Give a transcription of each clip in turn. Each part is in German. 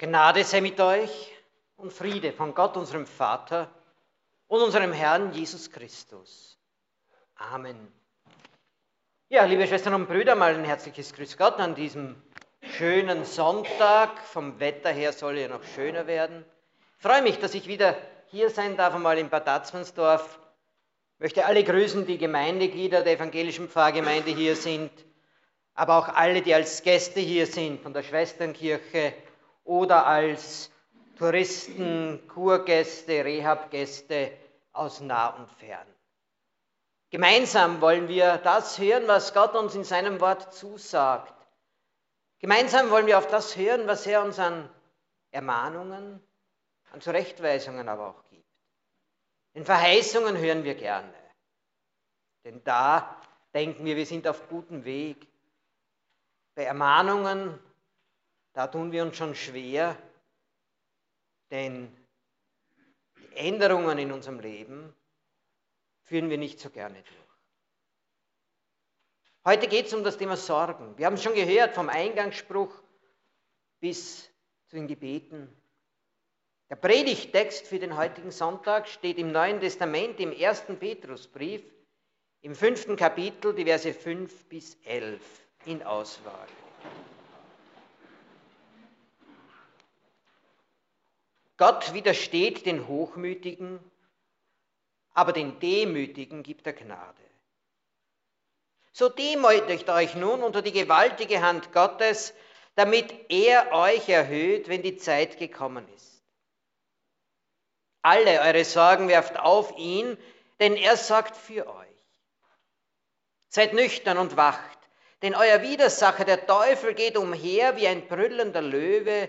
Gnade sei mit euch und Friede von Gott, unserem Vater und unserem Herrn Jesus Christus. Amen. Ja, liebe Schwestern und Brüder, mal ein herzliches Grüß Gott an diesem schönen Sonntag. Vom Wetter her soll er noch schöner werden. Ich freue mich, dass ich wieder hier sein darf, einmal in Bad Atzmannsdorf. Ich möchte alle grüßen, die Gemeindeglieder der evangelischen Pfarrgemeinde hier sind, aber auch alle, die als Gäste hier sind von der Schwesternkirche oder als Touristen, Kurgäste, Rehabgäste aus nah und fern. Gemeinsam wollen wir das hören, was Gott uns in seinem Wort zusagt. Gemeinsam wollen wir auf das hören, was er uns an Ermahnungen, an Zurechtweisungen aber auch gibt. Den Verheißungen hören wir gerne. Denn da denken wir, wir sind auf gutem Weg. Bei Ermahnungen da tun wir uns schon schwer, denn die Änderungen in unserem Leben führen wir nicht so gerne durch. Heute geht es um das Thema Sorgen. Wir haben es schon gehört vom Eingangsspruch bis zu den Gebeten. Der Predigtext für den heutigen Sonntag steht im Neuen Testament, im ersten Petrusbrief, im fünften Kapitel, die Verse 5 bis 11 in Auswahl. Gott widersteht den Hochmütigen, aber den Demütigen gibt er Gnade. So demütigt euch nun unter die gewaltige Hand Gottes, damit er euch erhöht, wenn die Zeit gekommen ist. Alle eure Sorgen werft auf ihn, denn er sorgt für euch. Seid nüchtern und wacht, denn euer Widersacher, der Teufel, geht umher wie ein brüllender Löwe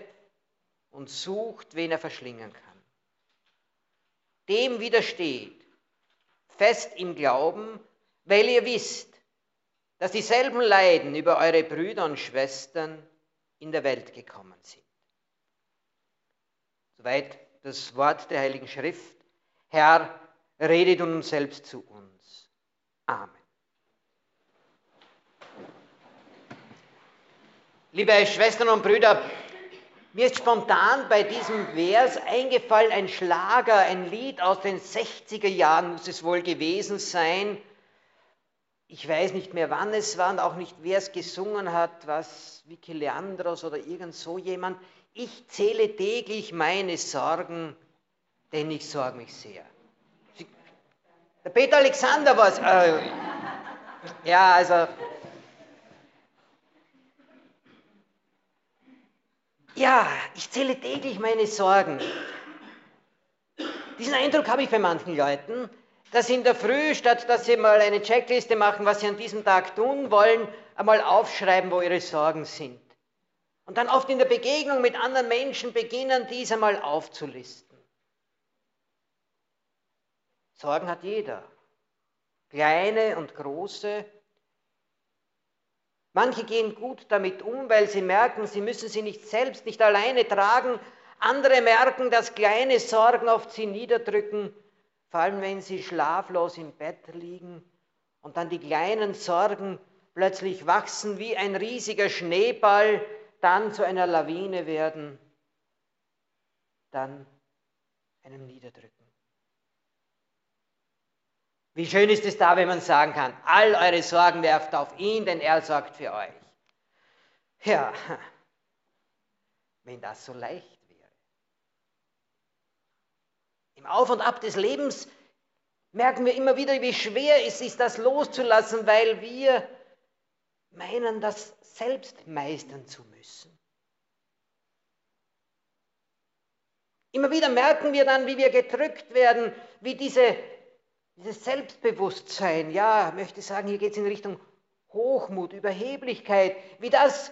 und sucht, wen er verschlingen kann. Dem widersteht, fest im Glauben, weil ihr wisst, dass dieselben Leiden über eure Brüder und Schwestern in der Welt gekommen sind. Soweit das Wort der Heiligen Schrift. Herr, redet uns selbst zu uns. Amen. Liebe Schwestern und Brüder, mir ist spontan bei diesem Vers eingefallen ein Schlager, ein Lied aus den 60er Jahren muss es wohl gewesen sein. Ich weiß nicht mehr, wann es war und auch nicht, wer es gesungen hat, was Vicky Leandros oder irgend so jemand. Ich zähle täglich meine Sorgen, denn ich sorge mich sehr. Der Peter Alexander war es. Äh, ja, also Ja, ich zähle täglich meine Sorgen. Diesen Eindruck habe ich bei manchen Leuten, dass sie in der Früh, statt dass sie mal eine Checkliste machen, was sie an diesem Tag tun wollen, einmal aufschreiben, wo ihre Sorgen sind. Und dann oft in der Begegnung mit anderen Menschen beginnen, diese mal aufzulisten. Sorgen hat jeder. Kleine und große. Manche gehen gut damit um, weil sie merken, sie müssen sie nicht selbst, nicht alleine tragen. Andere merken, dass kleine Sorgen oft sie niederdrücken, vor allem wenn sie schlaflos im Bett liegen und dann die kleinen Sorgen plötzlich wachsen wie ein riesiger Schneeball, dann zu einer Lawine werden, dann einem niederdrücken. Wie schön ist es da, wenn man sagen kann, all eure Sorgen werft auf ihn, denn er sorgt für euch. Ja, wenn das so leicht wäre. Im Auf und Ab des Lebens merken wir immer wieder, wie schwer es ist, das loszulassen, weil wir meinen, das selbst meistern zu müssen. Immer wieder merken wir dann, wie wir gedrückt werden, wie diese dieses Selbstbewusstsein, ja, möchte sagen, hier geht es in Richtung Hochmut, Überheblichkeit, wie das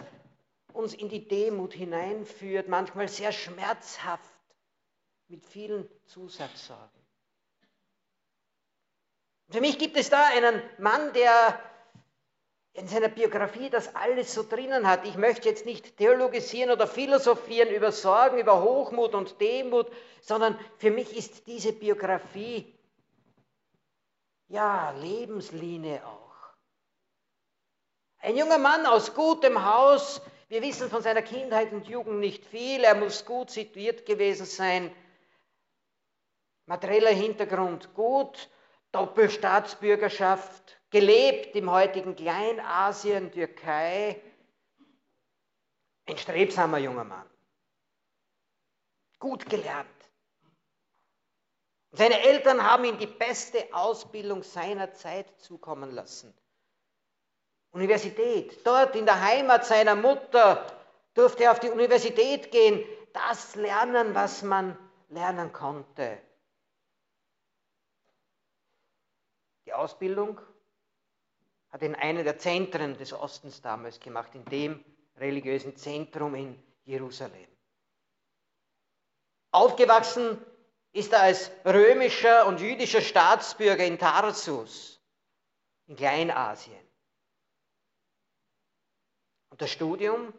uns in die Demut hineinführt, manchmal sehr schmerzhaft, mit vielen Zusatzsorgen. Für mich gibt es da einen Mann, der in seiner Biografie das alles so drinnen hat. Ich möchte jetzt nicht theologisieren oder philosophieren über Sorgen, über Hochmut und Demut, sondern für mich ist diese Biografie ja, Lebenslinie auch. Ein junger Mann aus gutem Haus, Wir wissen von seiner Kindheit und Jugend nicht viel. Er muss gut situiert gewesen sein. Materieller Hintergrund gut, Doppelstaatsbürgerschaft, gelebt im heutigen Kleinasien, Türkei. Ein strebsamer junger Mann. Gut gelernt. Seine Eltern haben ihm die beste Ausbildung seiner Zeit zukommen lassen. Universität. Dort in der Heimat seiner Mutter durfte er auf die Universität gehen, das lernen, was man lernen konnte. Die Ausbildung hat in einem der Zentren des Ostens damals gemacht, in dem religiösen Zentrum in Jerusalem. Aufgewachsen ist er als römischer und jüdischer Staatsbürger in Tarsus, in Kleinasien. Und das Studium?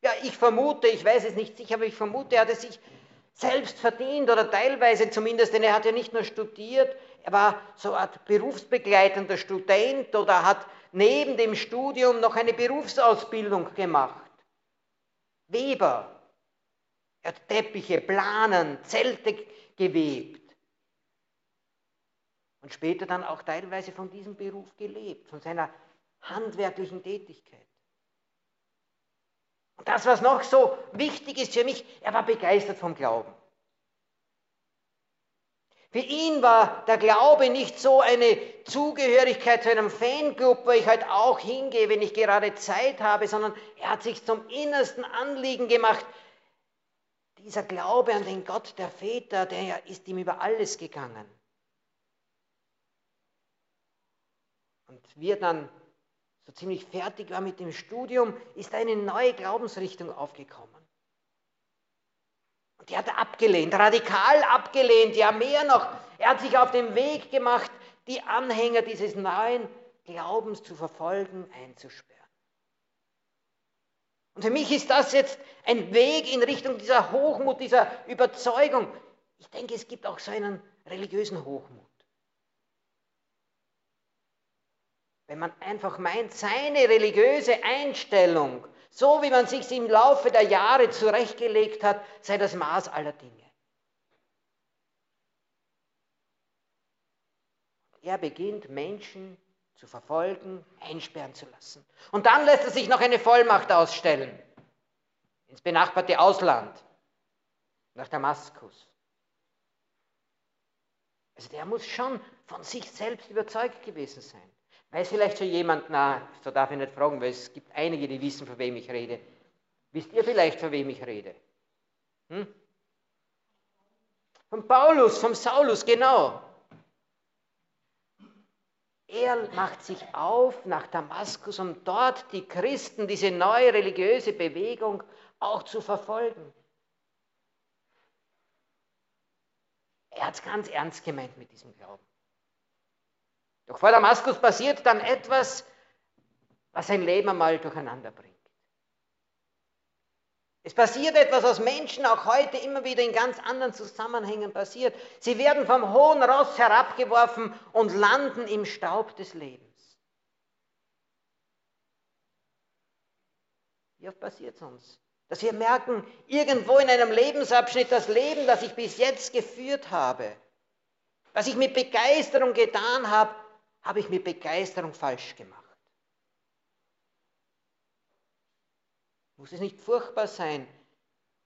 Ja, ich vermute, ich weiß es nicht sicher, aber ich vermute, er hat es sich selbst verdient oder teilweise zumindest, denn er hat ja nicht nur studiert, er war so eine Art berufsbegleitender Student oder hat neben dem Studium noch eine Berufsausbildung gemacht. Weber. Er hat Teppiche, Planen, Zelte gewebt. Und später dann auch teilweise von diesem Beruf gelebt, von seiner handwerklichen Tätigkeit. Und das, was noch so wichtig ist für mich, er war begeistert vom Glauben. Für ihn war der Glaube nicht so eine Zugehörigkeit zu einem Fanclub, wo ich halt auch hingehe, wenn ich gerade Zeit habe, sondern er hat sich zum innersten Anliegen gemacht. Dieser Glaube an den Gott der Väter, der ist ihm über alles gegangen. Und wir dann so ziemlich fertig war mit dem Studium, ist eine neue Glaubensrichtung aufgekommen. Und die hat er abgelehnt, radikal abgelehnt, ja mehr noch. Er hat sich auf den Weg gemacht, die Anhänger dieses neuen Glaubens zu verfolgen, einzusperren. Und für mich ist das jetzt ein Weg in Richtung dieser Hochmut, dieser Überzeugung. Ich denke, es gibt auch so einen religiösen Hochmut. Wenn man einfach meint, seine religiöse Einstellung, so wie man sich im Laufe der Jahre zurechtgelegt hat, sei das Maß aller Dinge. Er beginnt Menschen zu verfolgen, einsperren zu lassen. Und dann lässt er sich noch eine Vollmacht ausstellen ins benachbarte Ausland, nach Damaskus. Also der muss schon von sich selbst überzeugt gewesen sein. Weiß vielleicht schon jemand, na, so darf ich nicht fragen, weil es gibt einige, die wissen, von wem ich rede. Wisst ihr vielleicht, von wem ich rede? Hm? Von Paulus, vom Saulus, genau. Er macht sich auf nach Damaskus, um dort die Christen, diese neue religiöse Bewegung auch zu verfolgen. Er hat es ganz ernst gemeint mit diesem Glauben. Doch vor Damaskus passiert dann etwas, was sein Leben einmal durcheinander bringt. Es passiert etwas, was Menschen auch heute immer wieder in ganz anderen Zusammenhängen passiert. Sie werden vom hohen Ross herabgeworfen und landen im Staub des Lebens. Wie oft passiert es uns? Dass wir merken, irgendwo in einem Lebensabschnitt, das Leben, das ich bis jetzt geführt habe, was ich mit Begeisterung getan habe, habe ich mit Begeisterung falsch gemacht. Muss es nicht furchtbar sein,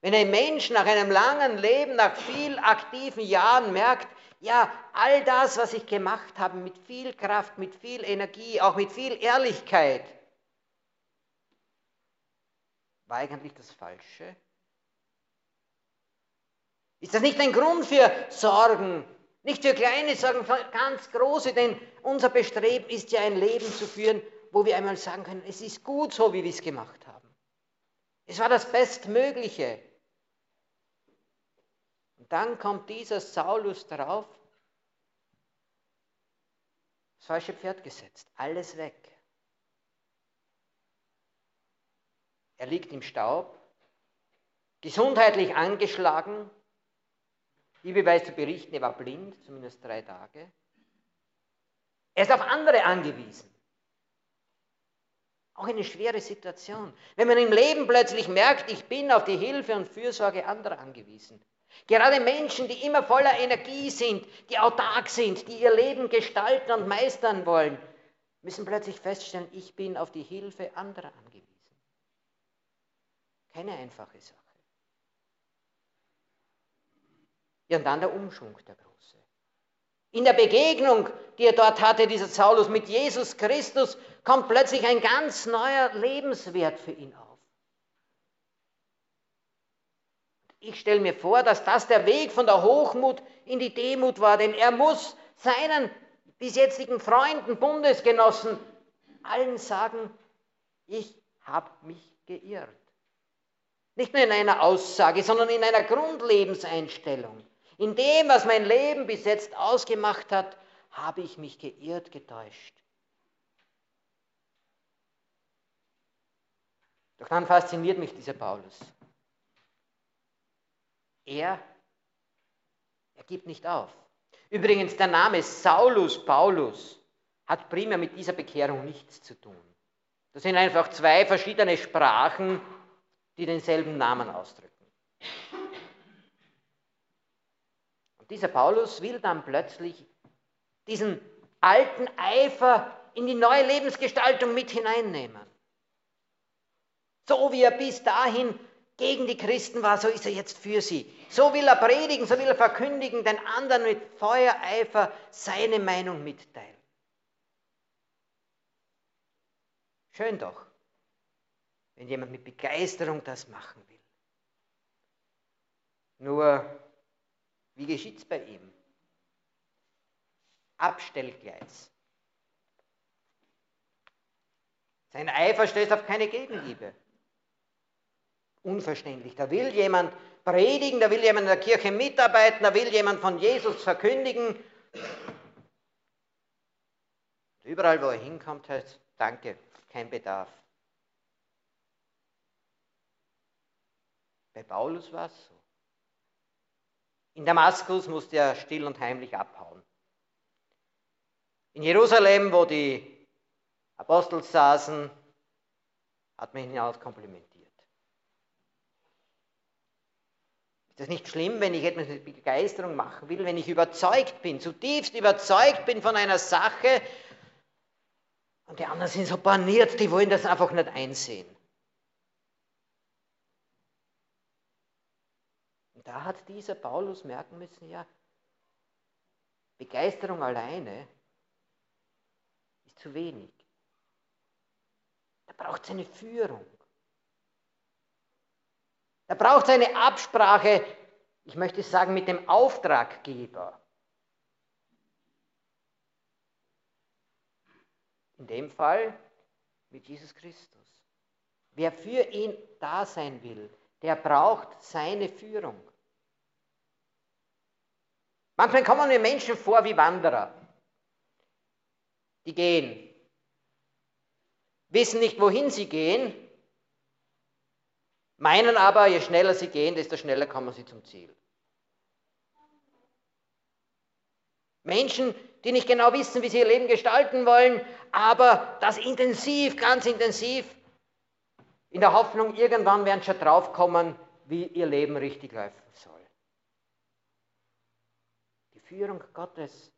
wenn ein Mensch nach einem langen Leben, nach viel aktiven Jahren merkt, ja, all das, was ich gemacht habe, mit viel Kraft, mit viel Energie, auch mit viel Ehrlichkeit, war eigentlich das Falsche? Ist das nicht ein Grund für Sorgen, nicht für kleine Sorgen, für ganz große, denn unser Bestreben ist ja ein Leben zu führen, wo wir einmal sagen können, es ist gut so, wie wir es gemacht haben. Es war das Bestmögliche. Und dann kommt dieser Saulus drauf, das falsche Pferd gesetzt, alles weg. Er liegt im Staub, gesundheitlich angeschlagen, Bibel weiß zu berichten, er war blind, zumindest drei Tage. Er ist auf andere angewiesen. Auch eine schwere Situation. Wenn man im Leben plötzlich merkt, ich bin auf die Hilfe und Fürsorge anderer angewiesen. Gerade Menschen, die immer voller Energie sind, die autark sind, die ihr Leben gestalten und meistern wollen, müssen plötzlich feststellen, ich bin auf die Hilfe anderer angewiesen. Keine einfache Sache. Ja, und dann der Umschwung, der große. In der Begegnung, die er dort hatte, dieser Saulus mit Jesus Christus, kommt plötzlich ein ganz neuer Lebenswert für ihn auf. Ich stelle mir vor, dass das der Weg von der Hochmut in die Demut war, denn er muss seinen bis jetzigen Freunden, Bundesgenossen, allen sagen, ich habe mich geirrt. Nicht nur in einer Aussage, sondern in einer Grundlebenseinstellung. In dem, was mein Leben bis jetzt ausgemacht hat, habe ich mich geirrt, getäuscht. Doch dann fasziniert mich dieser Paulus. Er, er gibt nicht auf. Übrigens, der Name Saulus, Paulus, hat primär mit dieser Bekehrung nichts zu tun. Das sind einfach zwei verschiedene Sprachen, die denselben Namen ausdrücken. Und dieser Paulus will dann plötzlich diesen alten Eifer in die neue Lebensgestaltung mit hineinnehmen. So wie er bis dahin gegen die Christen war, so ist er jetzt für sie. So will er predigen, so will er verkündigen, den anderen mit Feuereifer seine Meinung mitteilen. Schön doch, wenn jemand mit Begeisterung das machen will. Nur, wie geschieht es bei ihm? Abstellgleis. Sein Eifer stößt auf keine Gegenliebe unverständlich. Da will jemand predigen, da will jemand in der Kirche mitarbeiten, da will jemand von Jesus verkündigen. Überall, wo er hinkommt, heißt, danke, kein Bedarf. Bei Paulus war es so. In Damaskus musste er still und heimlich abhauen. In Jerusalem, wo die Apostel saßen, hat man ihn auskomplimentiert. Ist das nicht schlimm, wenn ich etwas mit Begeisterung machen will, wenn ich überzeugt bin, zutiefst überzeugt bin von einer Sache und die anderen sind so paniert, die wollen das einfach nicht einsehen. Und da hat dieser Paulus merken müssen, ja, Begeisterung alleine ist zu wenig. Da braucht es eine Führung. Da braucht es eine Absprache, ich möchte sagen, mit dem Auftraggeber. In dem Fall mit Jesus Christus. Wer für ihn da sein will, der braucht seine Führung. Manchmal kommen mir Menschen vor wie Wanderer. Die gehen, wissen nicht, wohin sie gehen, meinen aber, je schneller sie gehen, desto schneller kommen sie zum Ziel. Menschen, die nicht genau wissen, wie sie ihr Leben gestalten wollen, aber das intensiv, ganz intensiv, in der Hoffnung, irgendwann werden sie schon draufkommen, wie ihr Leben richtig laufen soll. Führung Gottes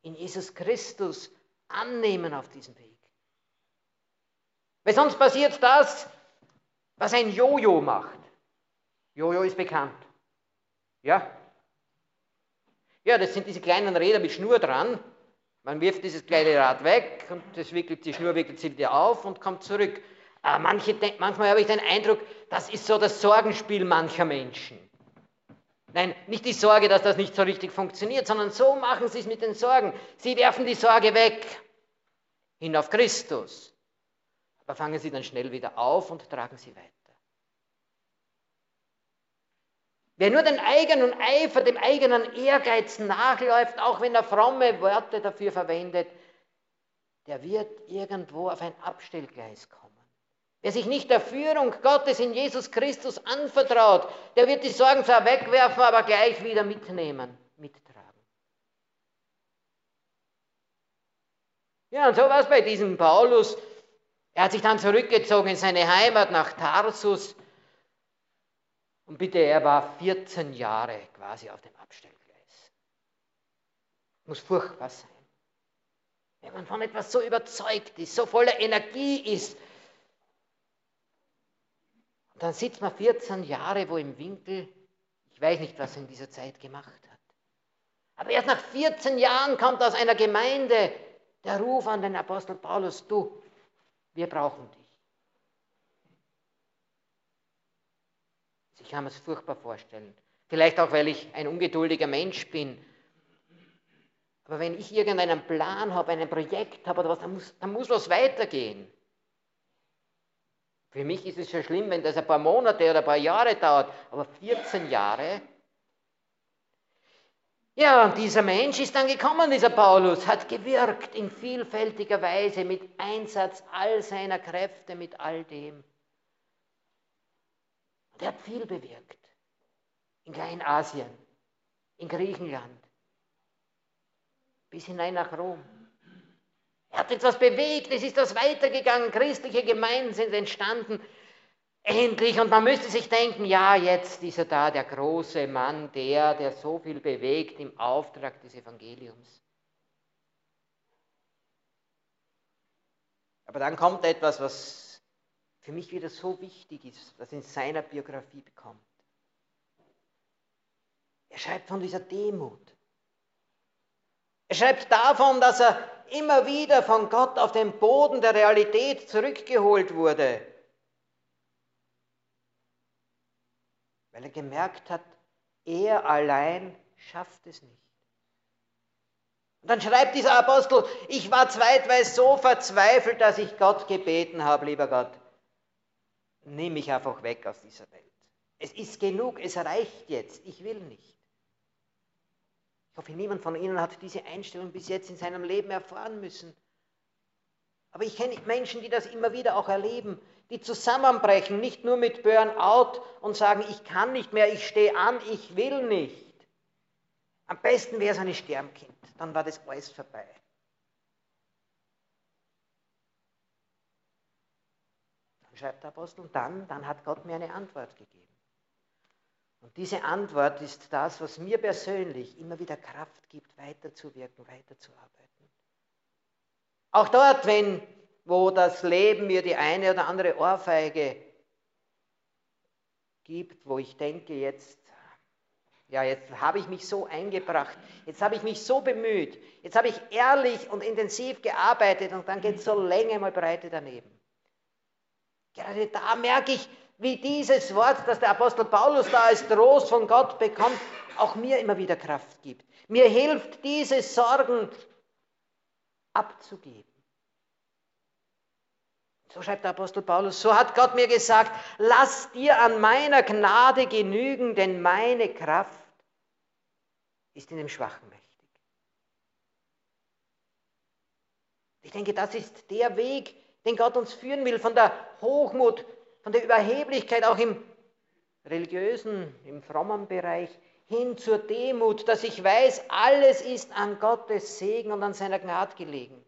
in Jesus Christus annehmen auf diesem Weg. Weil sonst passiert das, was ein Jojo macht. Jojo ist bekannt. Ja? Ja, das sind diese kleinen Räder mit Schnur dran. Man wirft dieses kleine Rad weg und das wickelt, die Schnur wickelt sich wieder auf und kommt zurück. Aber manche, manchmal habe ich den Eindruck, das ist so das Sorgenspiel mancher Menschen. Nein, nicht die Sorge, dass das nicht so richtig funktioniert, sondern so machen sie es mit den Sorgen. Sie werfen die Sorge weg hin auf Christus. Aber fangen sie dann schnell wieder auf und tragen sie weiter. Wer nur den eigenen Eifer, dem eigenen Ehrgeiz nachläuft, auch wenn er fromme Worte dafür verwendet, der wird irgendwo auf ein Abstellgleis kommen. Wer sich nicht der Führung Gottes in Jesus Christus anvertraut, der wird die Sorgen zwar wegwerfen, aber gleich wieder mitnehmen, mittragen. Ja, und so war es bei diesem Paulus. Er hat sich dann zurückgezogen in seine Heimat nach Tarsus. Und bitte, er war 14 Jahre quasi auf dem Abstellgleis. Muss furchtbar sein. Wenn man von etwas so überzeugt ist, so voller Energie ist, und dann sitzt man 14 Jahre wo im Winkel, ich weiß nicht, was er in dieser Zeit gemacht hat. Aber erst nach 14 Jahren kommt aus einer Gemeinde der Ruf an den Apostel Paulus, du, wir brauchen dich. Ich kann mir es furchtbar vorstellen. Vielleicht auch, weil ich ein ungeduldiger Mensch bin. Aber wenn ich irgendeinen Plan habe, ein Projekt habe oder was, dann muss, dann muss was weitergehen. Für mich ist es schon schlimm, wenn das ein paar Monate oder ein paar Jahre dauert, aber 14 Jahre. Ja, und dieser Mensch ist dann gekommen, dieser Paulus, hat gewirkt in vielfältiger Weise mit Einsatz all seiner Kräfte, mit all dem. Und er hat viel bewirkt. In Kleinasien, in Griechenland, bis hinein nach Rom. Er hat etwas bewegt, es ist was weitergegangen, christliche Gemeinden sind entstanden. Endlich, und man müsste sich denken, ja, jetzt ist er da, der große Mann, der, der so viel bewegt im Auftrag des Evangeliums. Aber dann kommt etwas, was für mich wieder so wichtig ist, was in seiner Biografie bekommt. Er schreibt von dieser Demut. Er schreibt davon, dass er immer wieder von Gott auf den Boden der Realität zurückgeholt wurde, weil er gemerkt hat, er allein schafft es nicht. Und dann schreibt dieser Apostel, ich war zweitweise so verzweifelt, dass ich Gott gebeten habe, lieber Gott, nimm mich einfach weg aus dieser Welt. Es ist genug, es reicht jetzt, ich will nicht. Ich hoffe, niemand von Ihnen hat diese Einstellung bis jetzt in seinem Leben erfahren müssen. Aber ich kenne Menschen, die das immer wieder auch erleben, die zusammenbrechen, nicht nur mit Burnout und sagen, ich kann nicht mehr, ich stehe an, ich will nicht. Am besten wäre es ein Sternkind, dann war das alles vorbei. Dann schreibt der Apostel, dann, dann hat Gott mir eine Antwort gegeben. Und diese Antwort ist das, was mir persönlich immer wieder Kraft gibt, weiterzuwirken, weiterzuarbeiten. Auch dort, wenn, wo das Leben mir die eine oder andere Ohrfeige gibt, wo ich denke, jetzt, ja, jetzt habe ich mich so eingebracht, jetzt habe ich mich so bemüht, jetzt habe ich ehrlich und intensiv gearbeitet und dann geht so Länge mal Breite daneben. Gerade da merke ich, wie dieses Wort, das der Apostel Paulus da als Trost von Gott bekommt, auch mir immer wieder Kraft gibt. Mir hilft, diese Sorgen abzugeben. So schreibt der Apostel Paulus, so hat Gott mir gesagt, lass dir an meiner Gnade genügen, denn meine Kraft ist in dem Schwachen mächtig. Ich denke, das ist der Weg, den Gott uns führen will, von der Hochmut von der Überheblichkeit auch im religiösen, im frommen Bereich hin zur Demut, dass ich weiß, alles ist an Gottes Segen und an seiner Gnade gelegen.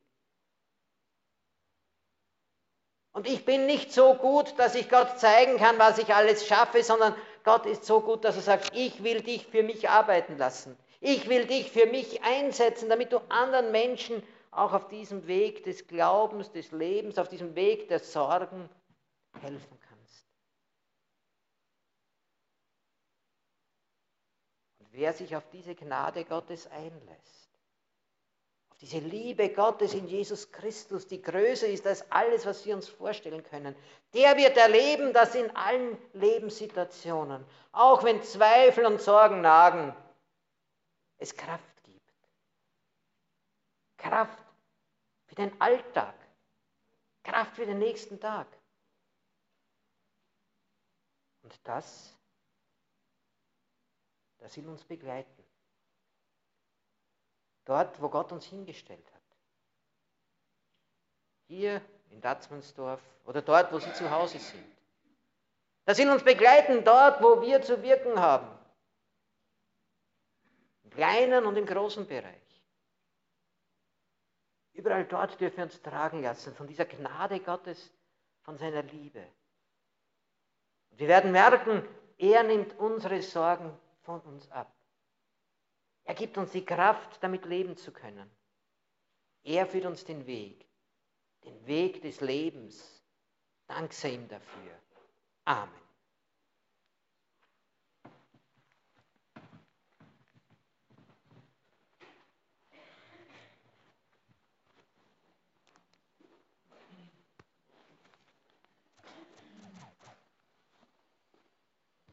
Und ich bin nicht so gut, dass ich Gott zeigen kann, was ich alles schaffe, sondern Gott ist so gut, dass er sagt, ich will dich für mich arbeiten lassen. Ich will dich für mich einsetzen, damit du anderen Menschen auch auf diesem Weg des Glaubens, des Lebens, auf diesem Weg der Sorgen helfen kannst. wer sich auf diese Gnade Gottes einlässt, auf diese Liebe Gottes in Jesus Christus, die größer ist als alles, was wir uns vorstellen können, der wird erleben, dass in allen Lebenssituationen, auch wenn Zweifel und Sorgen nagen, es Kraft. Kraft für den Alltag, Kraft für den nächsten Tag. Und das das will uns begleiten. Dort, wo Gott uns hingestellt hat. Hier in Datzmannsdorf oder dort, wo Sie zu Hause sind. Das will uns begleiten dort, wo wir zu wirken haben. Im kleinen und im großen Bereich. Überall dort dürfen wir uns tragen lassen von dieser Gnade Gottes, von seiner Liebe. Wir werden merken, er nimmt unsere Sorgen von uns ab. Er gibt uns die Kraft, damit leben zu können. Er führt uns den Weg, den Weg des Lebens. Dank sei ihm dafür. Amen.